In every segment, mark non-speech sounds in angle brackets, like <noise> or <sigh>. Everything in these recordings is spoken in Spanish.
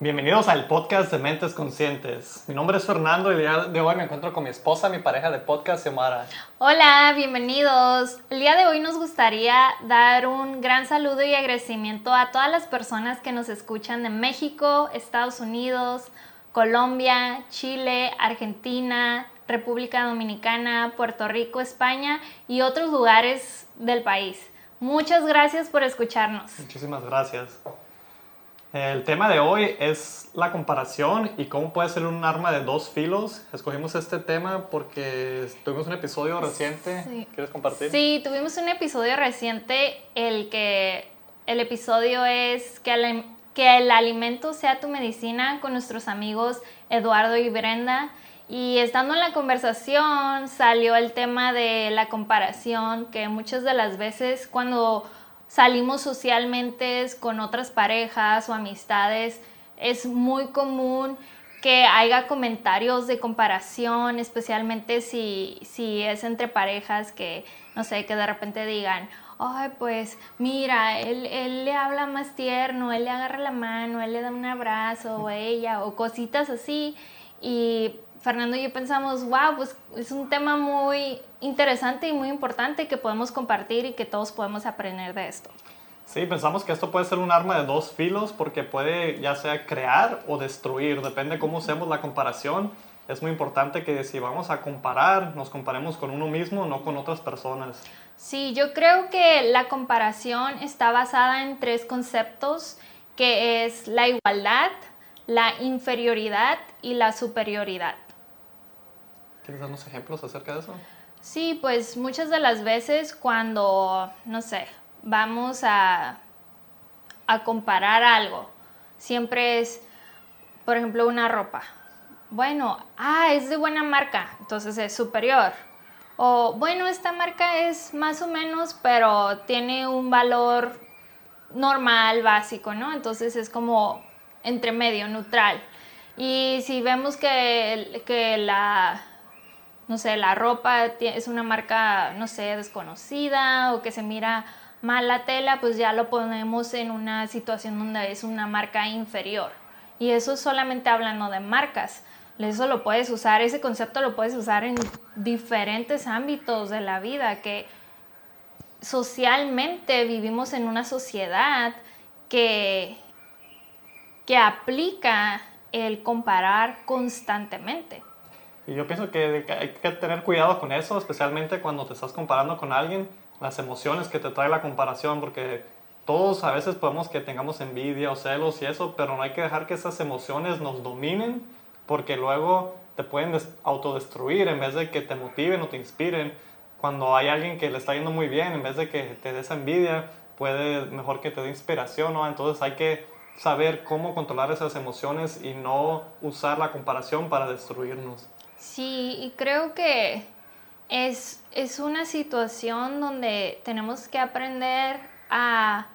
Bienvenidos al podcast de Mentes Conscientes. Mi nombre es Fernando y el día de hoy me encuentro con mi esposa, mi pareja de podcast, Xiomara. Hola, bienvenidos. El día de hoy nos gustaría dar un gran saludo y agradecimiento a todas las personas que nos escuchan de México, Estados Unidos, Colombia, Chile, Argentina, República Dominicana, Puerto Rico, España y otros lugares del país. Muchas gracias por escucharnos. Muchísimas gracias. El tema de hoy es la comparación y cómo puede ser un arma de dos filos. Escogimos este tema porque tuvimos un episodio reciente. ¿Quieres compartir? Sí, tuvimos un episodio reciente, el que el episodio es que el, que el alimento sea tu medicina con nuestros amigos Eduardo y Brenda. Y estando en la conversación salió el tema de la comparación, que muchas de las veces cuando salimos socialmente con otras parejas o amistades, es muy común que haya comentarios de comparación, especialmente si, si es entre parejas que, no sé, que de repente digan, ay, pues mira, él, él, le habla más tierno, él le agarra la mano, él le da un abrazo, o ella, o cositas así. Y Fernando y yo pensamos, wow, pues es un tema muy interesante y muy importante que podemos compartir y que todos podemos aprender de esto. Sí, pensamos que esto puede ser un arma de dos filos porque puede ya sea crear o destruir, depende cómo usemos la comparación. Es muy importante que si vamos a comparar, nos comparemos con uno mismo, no con otras personas. Sí, yo creo que la comparación está basada en tres conceptos, que es la igualdad, la inferioridad y la superioridad. ¿Quieres darnos ejemplos acerca de eso? Sí, pues muchas de las veces cuando, no sé, vamos a, a comparar algo, siempre es, por ejemplo, una ropa. Bueno, ah, es de buena marca, entonces es superior. O bueno, esta marca es más o menos, pero tiene un valor normal, básico, ¿no? Entonces es como entre medio, neutral. Y si vemos que, que la, no sé, la ropa es una marca, no sé, desconocida o que se mira mal la tela, pues ya lo ponemos en una situación donde es una marca inferior. Y eso solamente hablando de marcas. Eso lo puedes usar, ese concepto lo puedes usar en diferentes ámbitos de la vida, que socialmente vivimos en una sociedad que, que aplica el comparar constantemente. Y yo pienso que hay que tener cuidado con eso, especialmente cuando te estás comparando con alguien, las emociones que te trae la comparación, porque todos a veces podemos que tengamos envidia o celos y eso, pero no hay que dejar que esas emociones nos dominen, porque luego te pueden autodestruir en vez de que te motiven o te inspiren. Cuando hay alguien que le está yendo muy bien, en vez de que te dé esa envidia, puede mejor que te dé inspiración, ¿no? Entonces hay que saber cómo controlar esas emociones y no usar la comparación para destruirnos. Sí, y creo que es, es una situación donde tenemos que aprender a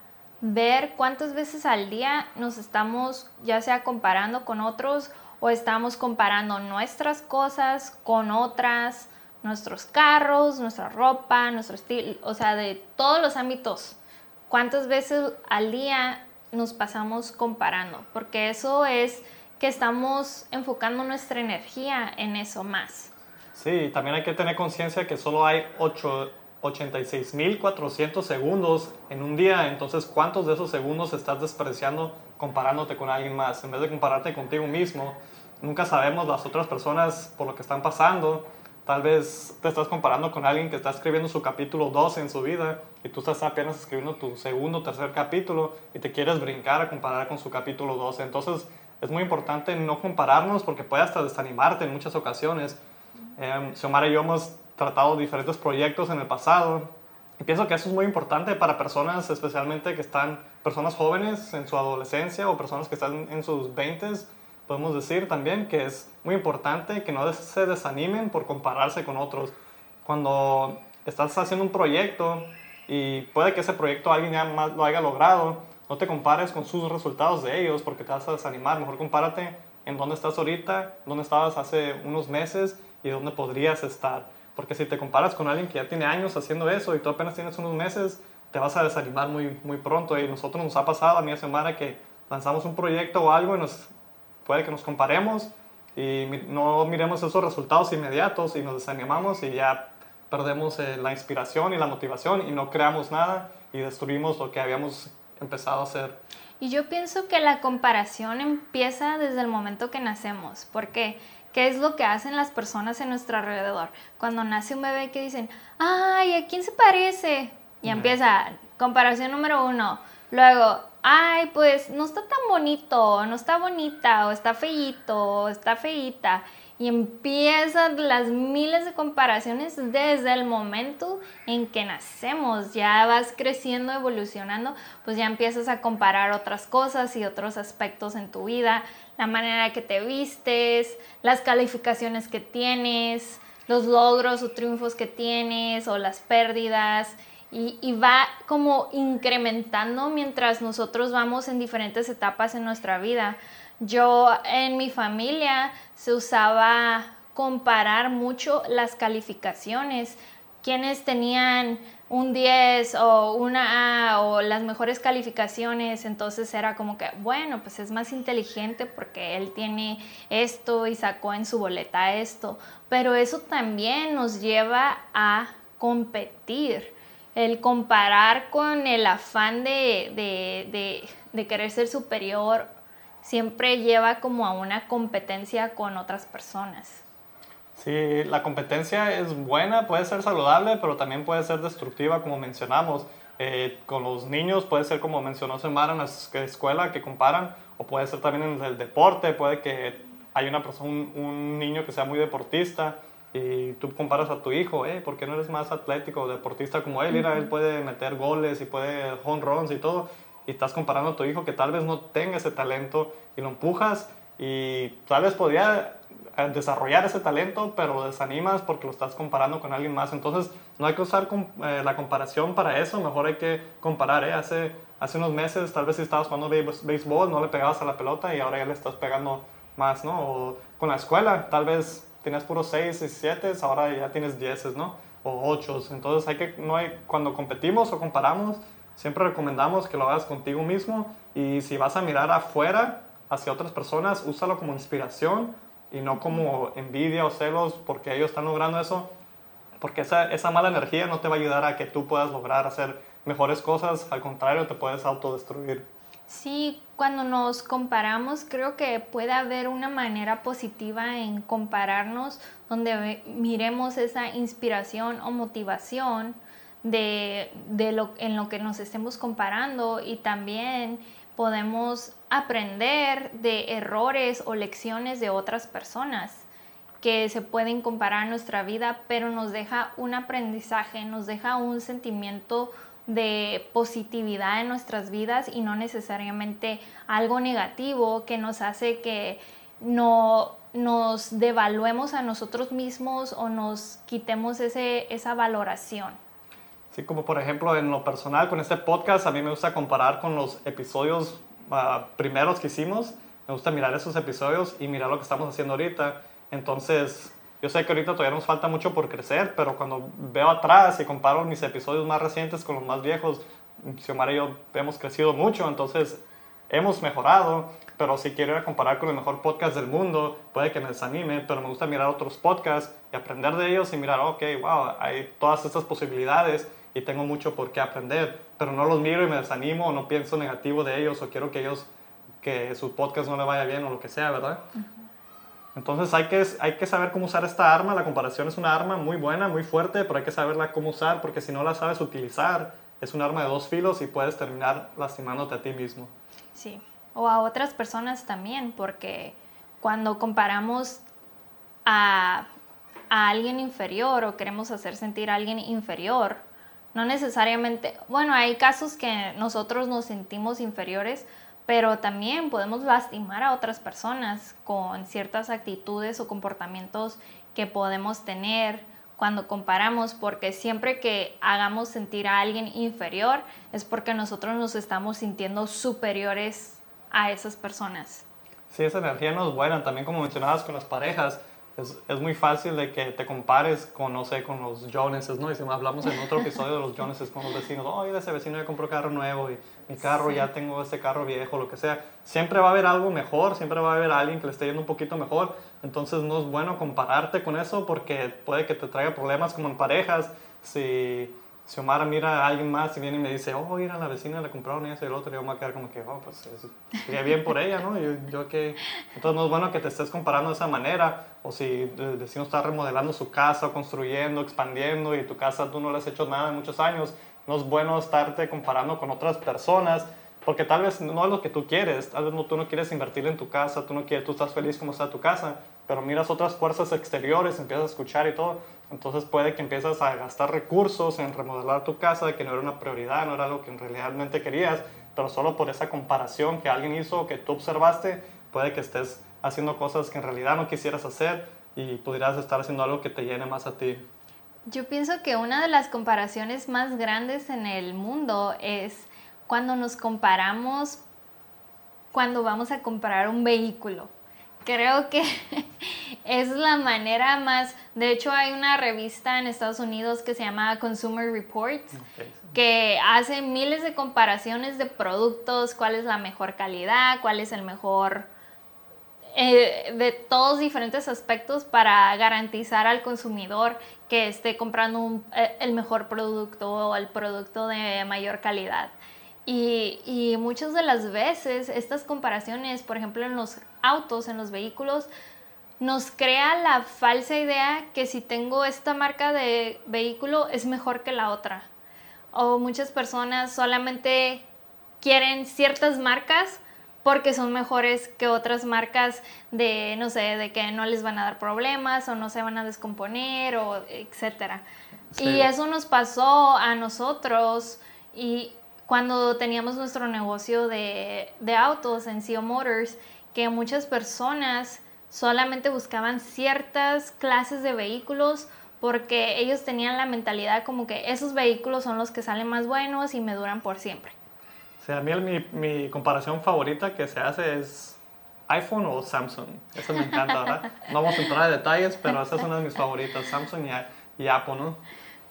ver cuántas veces al día nos estamos ya sea comparando con otros o estamos comparando nuestras cosas con otras, nuestros carros, nuestra ropa, nuestro estilo, o sea, de todos los ámbitos. ¿Cuántas veces al día nos pasamos comparando? Porque eso es que estamos enfocando nuestra energía en eso más. Sí, también hay que tener conciencia que solo hay 86.400 segundos en un día, entonces ¿cuántos de esos segundos estás despreciando comparándote con alguien más? En vez de compararte contigo mismo, nunca sabemos las otras personas por lo que están pasando. Tal vez te estás comparando con alguien que está escribiendo su capítulo 12 en su vida y tú estás apenas escribiendo tu segundo tercer capítulo y te quieres brincar a comparar con su capítulo 12. Entonces, es muy importante no compararnos porque puede hasta desanimarte en muchas ocasiones. Eh, Xiomara y yo hemos tratado diferentes proyectos en el pasado y pienso que eso es muy importante para personas, especialmente que están, personas jóvenes en su adolescencia o personas que están en sus 20 podemos decir también que es muy importante que no se desanimen por compararse con otros. Cuando estás haciendo un proyecto y puede que ese proyecto alguien ya lo haya logrado, no te compares con sus resultados de ellos porque te vas a desanimar. Mejor compárate en dónde estás ahorita, dónde estabas hace unos meses y dónde podrías estar. Porque si te comparas con alguien que ya tiene años haciendo eso y tú apenas tienes unos meses, te vas a desanimar muy, muy pronto. Y nosotros nos ha pasado a mí hace semana que lanzamos un proyecto o algo y nos, puede que nos comparemos y no miremos esos resultados inmediatos y nos desanimamos y ya perdemos eh, la inspiración y la motivación y no creamos nada y destruimos lo que habíamos empezado a hacer. Y yo pienso que la comparación empieza desde el momento que nacemos, porque ¿qué es lo que hacen las personas en nuestro alrededor? Cuando nace un bebé que dicen, ay, ¿a quién se parece? Y empieza, comparación número uno. Luego, ay, pues no está tan bonito, no está bonita, o está feíto, o está feíta y empiezan las miles de comparaciones desde el momento en que nacemos. Ya vas creciendo, evolucionando, pues ya empiezas a comparar otras cosas y otros aspectos en tu vida, la manera que te vistes, las calificaciones que tienes, los logros o triunfos que tienes o las pérdidas. Y, y, va como incrementando mientras nosotros vamos en diferentes etapas en nuestra vida. Yo en mi familia se usaba comparar mucho las calificaciones, quienes tenían un 10 o una A o las mejores calificaciones, entonces era como que, bueno, pues es más inteligente porque él tiene esto y sacó en su boleta esto, pero eso también nos lleva a competir, el comparar con el afán de, de, de querer ser superior siempre lleva como a una competencia con otras personas. Sí, la competencia es buena, puede ser saludable, pero también puede ser destructiva, como mencionamos. Eh, con los niños puede ser como mencionó Semara en la escuela que comparan, o puede ser también en el deporte, puede que hay una persona, un, niño que sea muy deportista y tú comparas a tu hijo, eh, ¿por qué no eres más atlético o deportista como él? Mira, él puede meter goles y puede home runs y todo, y estás comparando a tu hijo que tal vez no tenga ese talento y lo empujas y tal vez podría eh, desarrollar ese talento, pero lo desanimas porque lo estás comparando con alguien más. Entonces, no hay que usar eh, la comparación para eso, mejor hay que comparar. ¿eh? Hace, hace unos meses, tal vez si estabas jugando béisbol, no le pegabas a la pelota y ahora ya le estás pegando más, ¿no? O con la escuela, tal vez tenías puros 6 y 7, ahora ya tienes 10, ¿no? O 8. Entonces, hay que, no hay, cuando competimos o comparamos, Siempre recomendamos que lo hagas contigo mismo y si vas a mirar afuera hacia otras personas, úsalo como inspiración y no como envidia o celos porque ellos están logrando eso, porque esa, esa mala energía no te va a ayudar a que tú puedas lograr hacer mejores cosas, al contrario, te puedes autodestruir. Sí, cuando nos comparamos, creo que puede haber una manera positiva en compararnos donde miremos esa inspiración o motivación de, lo, en lo que nos estemos comparando y también podemos aprender de errores o lecciones de otras personas que se pueden comparar a nuestra vida, pero nos deja un aprendizaje, nos deja un sentimiento de positividad en nuestras vidas y no necesariamente algo negativo que nos hace que no nos devaluemos a nosotros mismos o nos quitemos ese, esa valoración. Sí, como por ejemplo en lo personal con este podcast, a mí me gusta comparar con los episodios ah, primeros que hicimos. Me gusta mirar esos episodios y mirar lo que estamos haciendo ahorita. Entonces, yo sé que ahorita todavía nos falta mucho por crecer, pero cuando veo atrás y comparo mis episodios más recientes con los más viejos, Xiomara y yo hemos crecido mucho, entonces hemos mejorado, pero si quiero ir a comparar con el mejor podcast del mundo, puede que me desanime, pero me gusta mirar otros podcasts y aprender de ellos y mirar, ok, wow, hay todas estas posibilidades y tengo mucho por qué aprender, pero no los miro y me desanimo o no pienso negativo de ellos o quiero que ellos, que su podcast no le vaya bien o lo que sea, ¿verdad? Entonces hay que, hay que saber cómo usar esta arma, la comparación es una arma muy buena, muy fuerte, pero hay que saberla cómo usar porque si no la sabes utilizar, es un arma de dos filos y puedes terminar lastimándote a ti mismo. Sí, o a otras personas también, porque cuando comparamos a, a alguien inferior o queremos hacer sentir a alguien inferior, no necesariamente, bueno, hay casos que nosotros nos sentimos inferiores, pero también podemos lastimar a otras personas con ciertas actitudes o comportamientos que podemos tener cuando comparamos, porque siempre que hagamos sentir a alguien inferior es porque nosotros nos estamos sintiendo superiores a esas personas. Sí, esa energía no es también como mencionabas con las parejas, es, es, muy fácil de que te compares con, no sé, con los Joneses, ¿no? Y si hablamos en otro episodio de los <laughs> Joneses con los vecinos, oye, ese vecino ya compró carro nuevo y mi carro ya tengo este carro viejo, lo que sea. Siempre va a haber algo mejor, siempre va a haber alguien que le esté yendo un poquito mejor. Entonces no es bueno compararte con eso porque puede que te traiga problemas como en parejas. Si si Omar mira a alguien más y viene y me dice, oh, mira, la vecina le compraron eso y el otro, yo me voy a quedar como que, oh, pues sería bien por ella, ¿no? Yo, yo, que... Entonces no es bueno que te estés comparando de esa manera, o si el vecino está remodelando su casa, construyendo, expandiendo y tu casa tú no le has hecho nada en muchos años, no es bueno estarte comparando con otras personas, porque tal vez no es lo que tú quieres, tal vez no, tú no quieres invertir en tu casa, tú no quieres, tú estás feliz como está tu casa, pero miras otras fuerzas exteriores, empiezas a escuchar y todo, entonces puede que empieces a gastar recursos en remodelar tu casa, que no era una prioridad, no era algo que realmente querías, pero solo por esa comparación que alguien hizo, que tú observaste, puede que estés haciendo cosas que en realidad no quisieras hacer y pudieras estar haciendo algo que te llene más a ti. Yo pienso que una de las comparaciones más grandes en el mundo es cuando nos comparamos cuando vamos a comprar un vehículo creo que <laughs> es la manera más, de hecho hay una revista en Estados Unidos que se llama Consumer Reports, que hace miles de comparaciones de productos, cuál es la mejor calidad, cuál es el mejor, eh, de todos diferentes aspectos para garantizar al consumidor que esté comprando eh, el mejor producto o el producto de mayor calidad. Y, y, muchas de las veces estas comparaciones, por ejemplo en los autos, en los vehículos, nos crea la falsa idea que si tengo esta marca de vehículo es mejor que la otra. O muchas personas solamente quieren ciertas marcas porque son mejores que otras marcas de, no sé, de que no les van a dar problemas o no se van a descomponer o etcétera. Y eso nos pasó a nosotros y cuando teníamos nuestro negocio de, autos en CEO Motors, que muchas personas solamente buscaban ciertas clases de vehículos porque ellos tenían la mentalidad como que esos vehículos son los que salen más buenos y me duran por siempre. O sea, a mí mi, mi comparación favorita que se hace es iPhone o Samsung. Eso me encanta, ¿verdad? <laughs> No vamos a entrar en detalles, pero esa es una de mis favoritas, Samsung y, Apple, ¿no?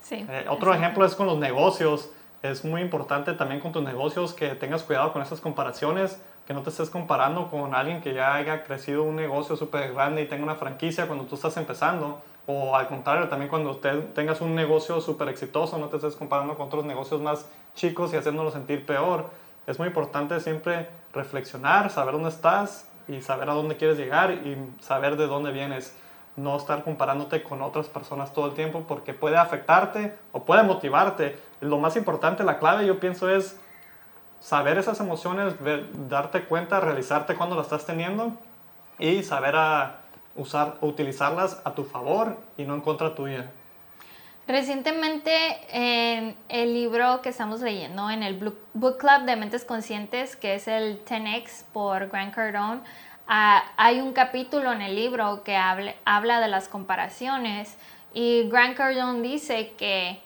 Sí. Eh, otro ejemplo es con los negocios es muy importante también con tus negocios que tengas cuidado con esas comparaciones, que no te estés comparando con alguien que ya haya crecido un negocio súper grande y tenga una franquicia cuando tú estás empezando. O al contrario, también cuando usted tengas un negocio súper exitoso, no te estés comparando con otros negocios más chicos y haciéndolo sentir peor. Es muy importante siempre reflexionar, saber dónde estás y saber a dónde quieres llegar y saber de dónde vienes no estar comparándote con otras personas todo el tiempo porque puede afectarte o puede motivarte. Lo más importante, la clave yo pienso es saber esas emociones, darte cuenta, realizarte cuando las estás teniendo y saber a usar, utilizarlas a tu favor y no en contra tuya. Recientemente en el libro que estamos leyendo en el Book Club de Mentes Conscientes, que es el 10X por Grant Cardone, Ah, hay un capítulo en el libro que habla de las comparaciones y Grant Cardone dice que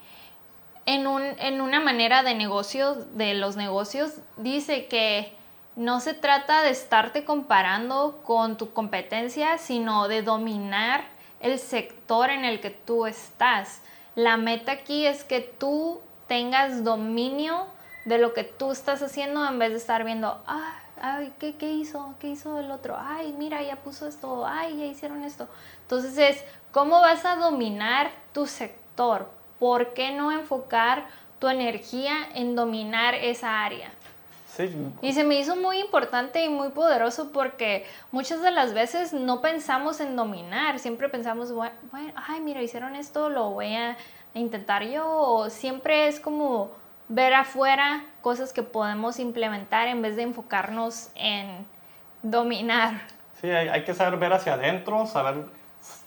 en, un, en una manera de negocio, de los negocios, dice que no se trata de estarte comparando con tu competencia, sino de dominar el sector en el que tú estás. La meta aquí es que tú tengas dominio de lo que tú estás haciendo en vez de estar viendo, ah, ay, ¿qué, ¿qué, hizo? ¿Qué hizo el otro? Ay, mira, ya puso esto, ay, ya hicieron esto. Entonces es, ¿cómo vas a dominar tu sector? ¿Por qué no enfocar tu energía en dominar esa área? Sí. Y se me hizo muy importante y muy poderoso porque muchas de las veces no pensamos en dominar, siempre pensamos, bueno, ay, mira, hicieron esto, lo voy a intentar yo, o siempre es como ver afuera cosas que podemos implementar en vez de enfocarnos en dominar. Sí, hay, que saber ver hacia adentro, saber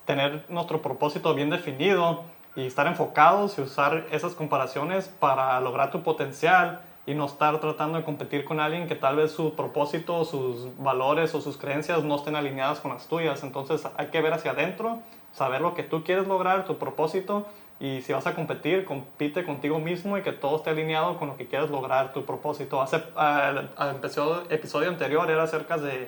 tener nuestro propósito bien definido y estar enfocados y usar esas comparaciones para lograr tu potencial y no estar tratando de competir con alguien que tal vez su propósito, sus valores o sus creencias no estén alineadas con las tuyas. Entonces hay que ver hacia adentro, saber lo que tú quieres lograr, tu propósito y si vas a competir, compite contigo mismo y que todo esté alineado con lo que quieres lograr, tu propósito. Hace, el episodio, episodio anterior era acerca de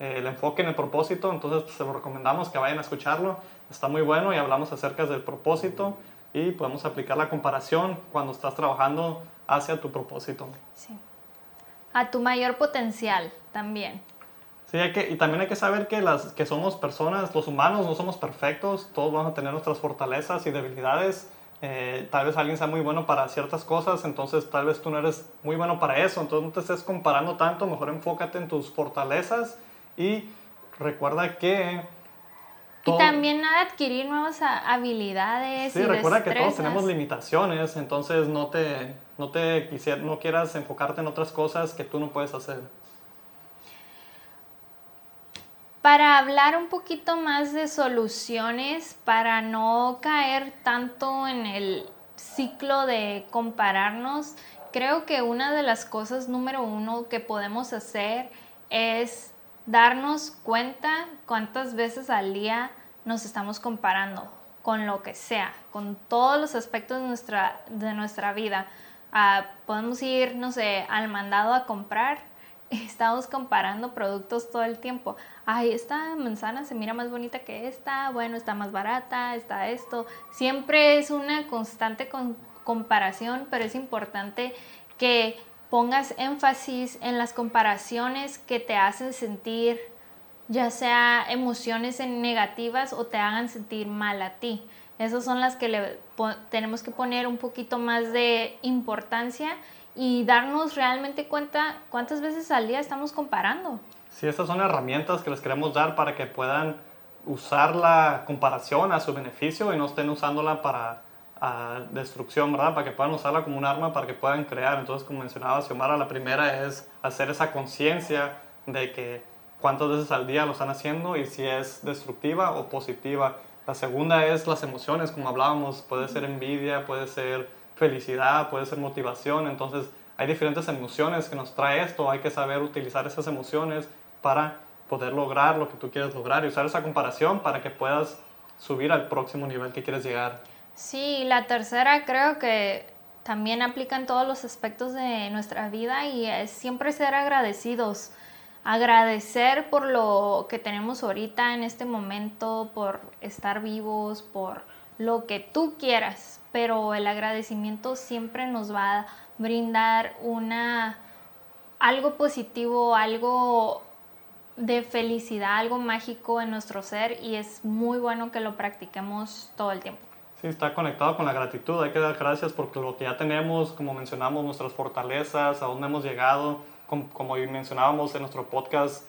eh, el enfoque en el propósito, entonces pues, se lo recomendamos que vayan a escucharlo, está muy bueno y hablamos acerca del propósito y podemos aplicar la comparación cuando estás trabajando hacia tu propósito. Sí. A tu mayor potencial también. Sí, hay que, y también hay que saber que, las, que somos personas, los humanos no somos perfectos, todos vamos a tener nuestras fortalezas y debilidades. Eh, tal vez alguien sea muy bueno para ciertas cosas, entonces tal vez tú no eres muy bueno para eso, entonces no te estés comparando tanto, mejor enfócate en tus fortalezas y recuerda que... y también adquirir nuevas habilidades. Sí, recuerda que todos tenemos limitaciones, entonces no te, no te quisiera, no quieras enfocarte en otras cosas que tú no puedes hacer. para hablar un poquito más de soluciones, para no caer tanto en el ciclo de compararnos, creo que una de las cosas número uno que podemos hacer es darnos cuenta cuántas veces al día nos estamos comparando con lo que sea, con todos los aspectos de nuestra, de nuestra vida. Ah, podemos ir, no sé, al mandado a comprar <laughs> estamos comparando productos todo el tiempo. Ay, esta manzana se mira más bonita que esta, bueno, está más barata, está esto. Siempre es una constante comparación, pero es importante que pongas énfasis en las comparaciones que te hacen sentir ya sea emociones negativas o te hagan sentir mal a ti. Esas son las que le tenemos que poner un poquito más de importancia y darnos realmente cuenta cuántas veces al día estamos comparando. Sí, estas son herramientas que les queremos dar para que puedan usar la comparación a su beneficio y no estén usándola para destrucción, ¿verdad? Para que puedan usarla como un arma para que puedan crear. Entonces, como mencionaba Xiomara, la primera es hacer esa conciencia de que cuántas veces al día lo están haciendo y si es destructiva o positiva. La segunda es las emociones, como hablábamos, puede ser envidia, puede ser felicidad, puede ser motivación, entonces hay diferentes emociones que nos trae esto, hay que saber utilizar esas emociones para poder lograr lo que tú quieres lograr y usar esa comparación para que puedas subir al próximo nivel que quieres llegar. Sí, la tercera creo que también aplica en todos los aspectos de nuestra vida y es siempre ser agradecidos. Agradecer por lo que tenemos ahorita en este momento, por estar vivos, por lo que tú quieras, pero el agradecimiento siempre nos va a brindar una algo positivo, algo de felicidad, algo mágico en nuestro ser y es muy bueno que lo practiquemos todo el tiempo. Sí, está conectado con la gratitud. Hay que dar gracias por lo que ya tenemos, como mencionamos, nuestras fortalezas, a dónde hemos llegado, como, como mencionábamos en nuestro podcast,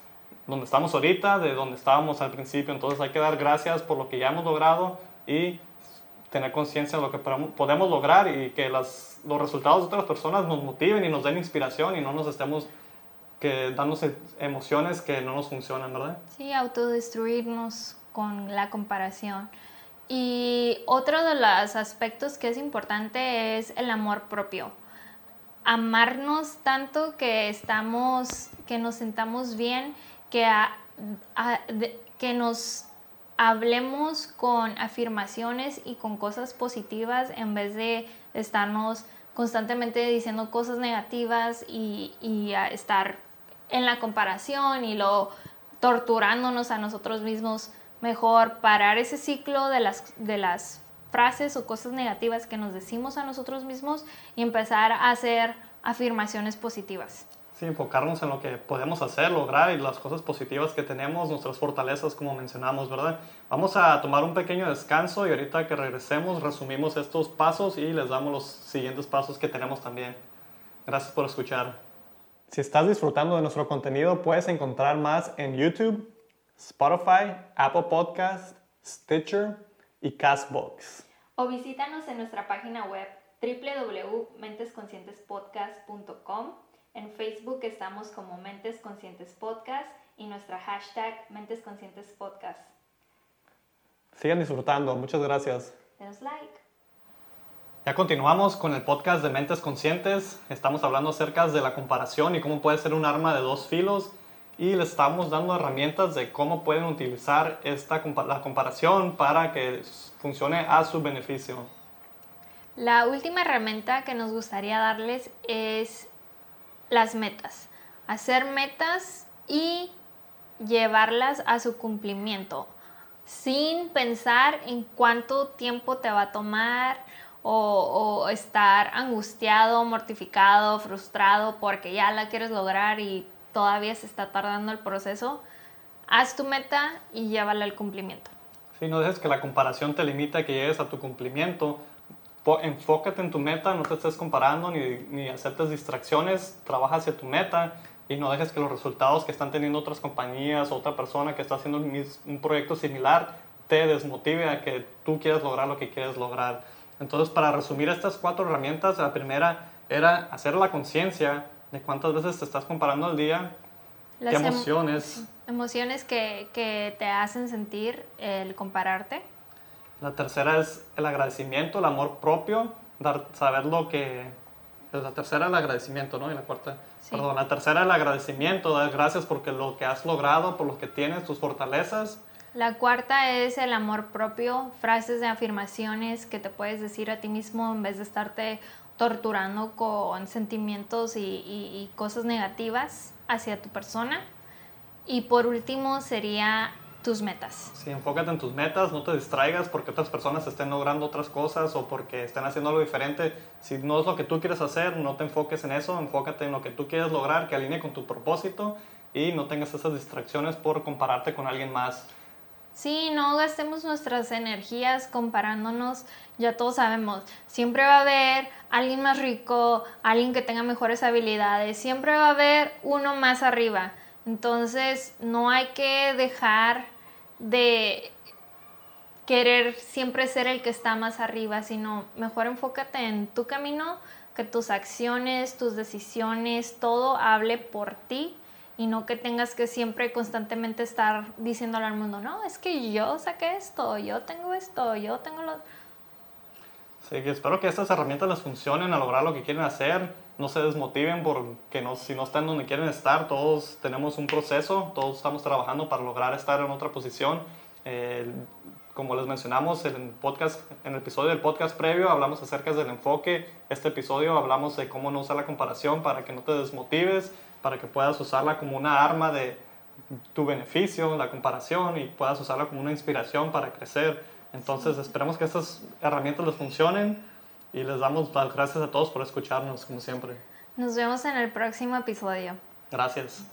donde estamos ahorita, de donde estábamos al principio. Entonces hay que dar gracias por lo que ya hemos logrado y tener conciencia de lo que podemos lograr y que las, los resultados de otras personas nos motiven y nos den inspiración y no nos estemos que dándonos emociones que no nos funcionan, ¿verdad? Sí, autodestruirnos con la comparación. Y otro de los aspectos que es importante es el amor propio. Amarnos tanto que estamos, que nos sentamos bien, que, que nos hablemos con afirmaciones y con cosas positivas en vez de estarnos constantemente diciendo cosas negativas y, estar en la comparación y lo torturándonos a nosotros mismos. Mejor parar ese ciclo de las, de las frases o cosas negativas que nos decimos a nosotros mismos y empezar a hacer afirmaciones positivas. Sí, enfocarnos en lo que podemos hacer, lograr y las cosas positivas que tenemos, nuestras fortalezas, como mencionamos, ¿verdad? Vamos a tomar un pequeño descanso y ahorita que regresemos resumimos estos pasos y les damos los siguientes pasos que tenemos también. Gracias por escuchar. Si estás disfrutando de nuestro contenido, puedes encontrar más en YouTube, Spotify, Apple Podcast, Stitcher y Castbox. O visítanos en nuestra página web www.mentesconscientespodcast.com en Facebook estamos como Mentes Conscientes Podcast y nuestra hashtag Mentes Conscientes Podcast. Sigan disfrutando, muchas gracias. Denos like. Ya continuamos con el podcast de Mentes Conscientes. Estamos hablando acerca de la comparación y cómo puede ser un arma de dos filos y les estamos dando herramientas de cómo pueden utilizar esta, la comparación para que funcione a su beneficio. La última herramienta que nos gustaría darles es las metas. Hacer metas y llevarlas a su cumplimiento sin pensar en cuánto tiempo te va a tomar o, estar angustiado, mortificado, frustrado porque ya la quieres lograr y todavía se está tardando el proceso. Haz tu meta y llévala al cumplimiento. Sí, no dejes que la comparación te limite a que llegues a tu cumplimiento. Enfócate en tu meta, no te estés comparando ni, ni aceptes distracciones, trabaja hacia tu meta y no dejes que los resultados que están teniendo otras compañías o otra persona que está haciendo un proyecto similar te desmotive a que tú quieras lograr lo que quieres lograr. Entonces, para resumir estas cuatro herramientas, la primera era hacer la conciencia de cuántas veces te estás comparando al día, qué em- emociones. emociones que, que te hacen sentir el compararte. La tercera es el agradecimiento, el amor propio, dar, saber lo que, la tercera el agradecimiento, ¿no? Y la cuarta, perdón, la tercera el agradecimiento, dar gracias porque lo que has logrado, por lo que tienes, tus fortalezas. La cuarta es el amor propio, frases de afirmaciones que te puedes decir a ti mismo en vez de estarte torturando con sentimientos y, cosas negativas hacia tu persona. Y por último sería tus metas. Sí, enfócate en tus metas, no te distraigas porque otras personas estén logrando otras cosas o porque estén haciendo algo diferente. Si no es lo que tú quieres hacer, no te enfoques en eso, enfócate en lo que tú quieres lograr, que alinee con tu propósito y no tengas esas distracciones por compararte con alguien más. Sí, no gastemos nuestras energías comparándonos, ya todos sabemos, siempre va a haber alguien más rico, alguien que tenga mejores habilidades, siempre va a haber uno más arriba. Entonces, no hay que dejar de querer siempre ser el que está más arriba, sino mejor enfócate en tu camino, que tus acciones, tus decisiones, todo hable por ti y no que tengas que siempre constantemente estar diciéndole al mundo, no, es que yo saqué esto, yo tengo esto, yo tengo lo... Sí, espero que estas herramientas les funcionen a lograr lo que quieren hacer, no se desmotiven porque no, si no están donde quieren estar, todos tenemos un proceso, todos estamos trabajando para lograr estar en otra posición. como les mencionamos en el podcast, en el episodio del podcast previo, hablamos acerca del enfoque. Este episodio hablamos de cómo no usar la comparación para que no te desmotives, para que puedas usarla como una arma de tu beneficio, la comparación, y puedas usarla como una inspiración para crecer. Entonces, esperemos que estas herramientas les funcionen y les damos las gracias a todos por escucharnos, como siempre. Nos vemos en el próximo episodio. Gracias.